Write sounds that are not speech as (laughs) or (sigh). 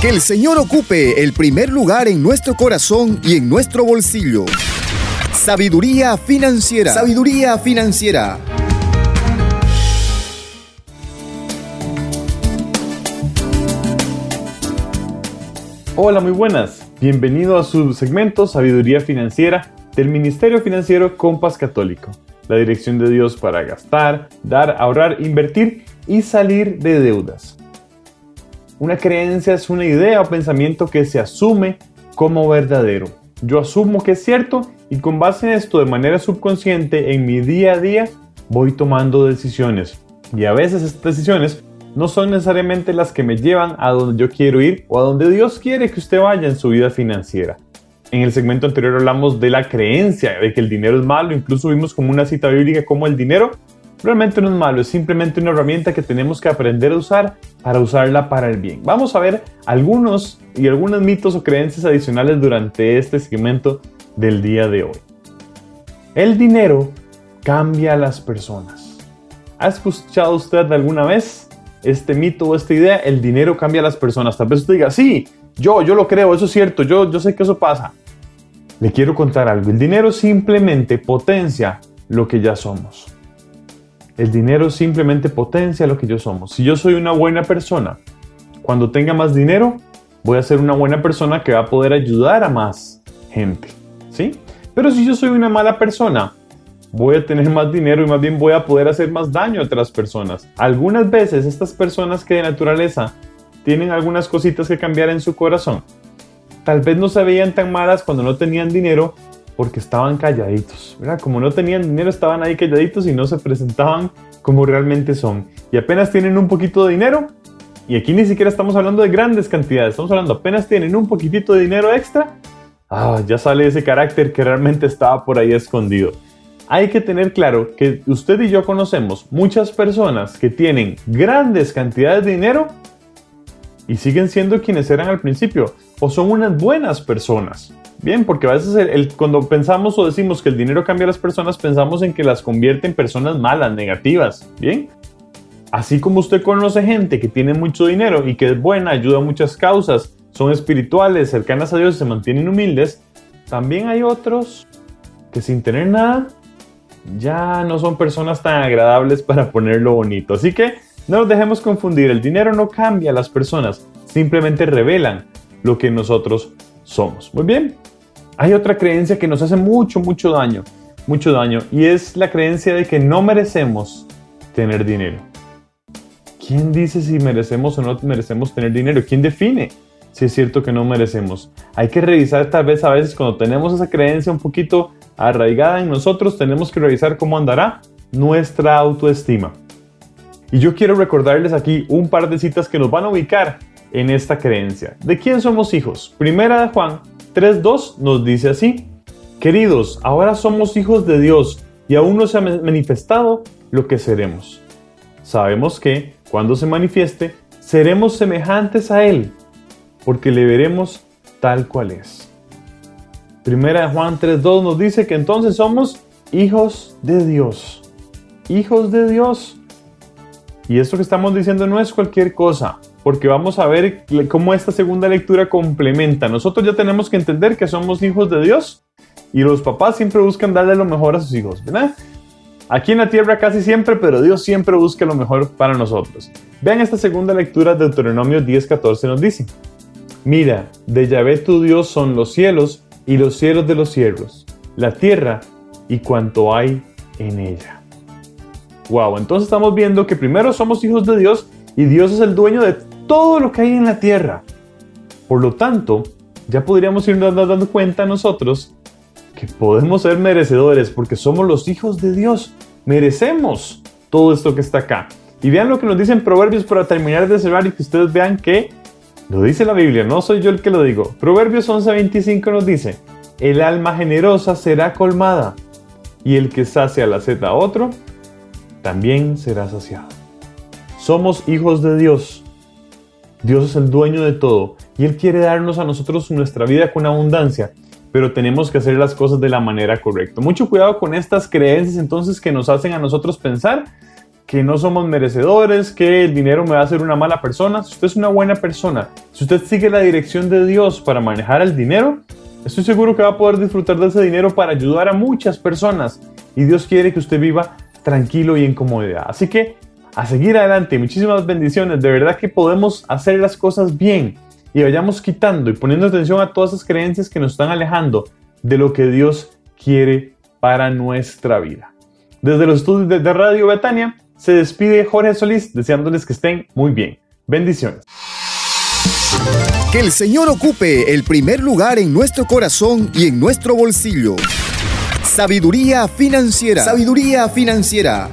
Que el Señor ocupe el primer lugar en nuestro corazón y en nuestro bolsillo. Sabiduría financiera. Sabiduría financiera. Hola, muy buenas. Bienvenido a su segmento Sabiduría Financiera del Ministerio Financiero Compas Católico. La dirección de Dios para gastar, dar, ahorrar, invertir y salir de deudas. Una creencia es una idea o pensamiento que se asume como verdadero. Yo asumo que es cierto y con base en esto de manera subconsciente en mi día a día voy tomando decisiones. Y a veces estas decisiones no son necesariamente las que me llevan a donde yo quiero ir o a donde Dios quiere que usted vaya en su vida financiera. En el segmento anterior hablamos de la creencia de que el dinero es malo, incluso vimos como una cita bíblica como el dinero realmente no es malo, es simplemente una herramienta que tenemos que aprender a usar para usarla para el bien. Vamos a ver algunos y algunos mitos o creencias adicionales durante este segmento del día de hoy. El dinero cambia a las personas. ¿Ha escuchado usted alguna vez este mito o esta idea? El dinero cambia a las personas. Tal vez usted diga, sí, yo, yo lo creo, eso es cierto, yo, yo sé que eso pasa. Le quiero contar algo. El dinero simplemente potencia lo que ya somos. El dinero simplemente potencia lo que yo somos. Si yo soy una buena persona, cuando tenga más dinero, voy a ser una buena persona que va a poder ayudar a más gente. ¿Sí? Pero si yo soy una mala persona, voy a tener (laughs) más dinero y más bien voy a poder hacer más daño a otras personas. Algunas veces estas personas que de naturaleza tienen algunas cositas que cambiar en su corazón, tal vez no se veían tan malas cuando no tenían dinero, porque estaban calladitos, ¿verdad? Como no tenían dinero, estaban ahí calladitos y no se presentaban como realmente son. Y apenas tienen un poquito de dinero, y aquí ni siquiera estamos hablando de grandes cantidades, estamos hablando apenas tienen un poquitito de dinero extra, ah, ya sale ese carácter que realmente estaba por ahí escondido. Hay que tener claro que usted y yo conocemos muchas personas que tienen grandes cantidades de dinero y siguen siendo quienes eran al principio, o son unas buenas personas. Bien, porque a veces el, cuando pensamos o decimos que el dinero cambia a las personas, pensamos en que las convierte en personas malas, negativas. Bien, así como usted conoce gente que tiene mucho dinero y que es buena, ayuda a muchas causas, son espirituales, cercanas a Dios y se mantienen humildes, también hay otros que sin tener nada ya no son personas tan agradables (laughs) para ponerlo bonito. Así que no nos dejemos confundir, el dinero no cambia a las personas, simplemente revelan lo que nosotros somos. Muy bien, hay otra creencia que nos hace mucho, mucho daño, mucho daño, y es la creencia de que no merecemos tener dinero. ¿Quién dice si merecemos o no merecemos tener dinero? ¿Quién define si es cierto que no merecemos? Hay que revisar tal vez a veces cuando tenemos esa creencia un poquito arraigada en nosotros, tenemos que revisar cómo andará nuestra autoestima. Y yo quiero recordarles aquí un par de citas que nos van a ubicar en esta creencia. ¿De quién somos hijos? Primera de Juan 3.2 nos dice así, Queridos, ahora somos hijos de Dios y aún no se ha manifestado lo que seremos. Sabemos que, cuando se manifieste, seremos semejantes a Él, porque le veremos tal cual es. Primera de Juan 3.2 nos dice que entonces somos hijos de Dios. Hijos de Dios. Y esto que estamos diciendo no es cualquier cosa porque vamos a ver cómo esta segunda lectura complementa. Nosotros ya tenemos que entender que somos hijos de Dios y los papás siempre buscan darle lo mejor a sus hijos, ¿verdad? Aquí en la tierra casi siempre, pero Dios siempre busca lo mejor para nosotros. Vean esta segunda lectura de Deuteronomio 10:14 nos dice, Mira, de Yahvé tu Dios son los cielos y los cielos de los cielos, la tierra y cuanto hay en ella. Wow, entonces estamos viendo que primero somos hijos de Dios y Dios es el dueño de todo lo que hay en la tierra. Por lo tanto, ya podríamos irnos dando cuenta nosotros que podemos ser merecedores porque somos los hijos de Dios. Merecemos todo esto que está acá. Y vean lo que nos dicen Proverbios para terminar de cerrar y que ustedes vean que lo dice la Biblia, no soy yo el que lo digo. Proverbios 11:25 nos dice, el alma generosa será colmada y el que sacia la sed a otro, también será saciado. Somos hijos de Dios. Dios es el dueño de todo y Él quiere darnos a nosotros nuestra vida con abundancia, pero tenemos que hacer las cosas de la manera correcta. Mucho cuidado con estas creencias entonces que nos hacen a nosotros pensar que no somos merecedores, que el dinero me va a hacer una mala persona. Si usted es una buena persona, si usted sigue la dirección de Dios para manejar el dinero, estoy seguro que va a poder disfrutar de ese dinero para ayudar a muchas personas. Y Dios quiere que usted viva tranquilo y en comodidad. Así que a seguir adelante. Muchísimas bendiciones. De verdad que podemos hacer las cosas bien y vayamos quitando y poniendo atención a todas esas creencias que nos están alejando de lo que Dios quiere para nuestra vida. Desde los estudios de Radio Betania se despide Jorge Solís deseándoles que estén muy bien. Bendiciones. Que el Señor ocupe el primer lugar en nuestro corazón y en nuestro bolsillo. Sabiduría financiera. Sabiduría financiera